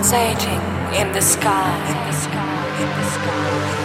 pulsating in the sky. In the sky. In the sky.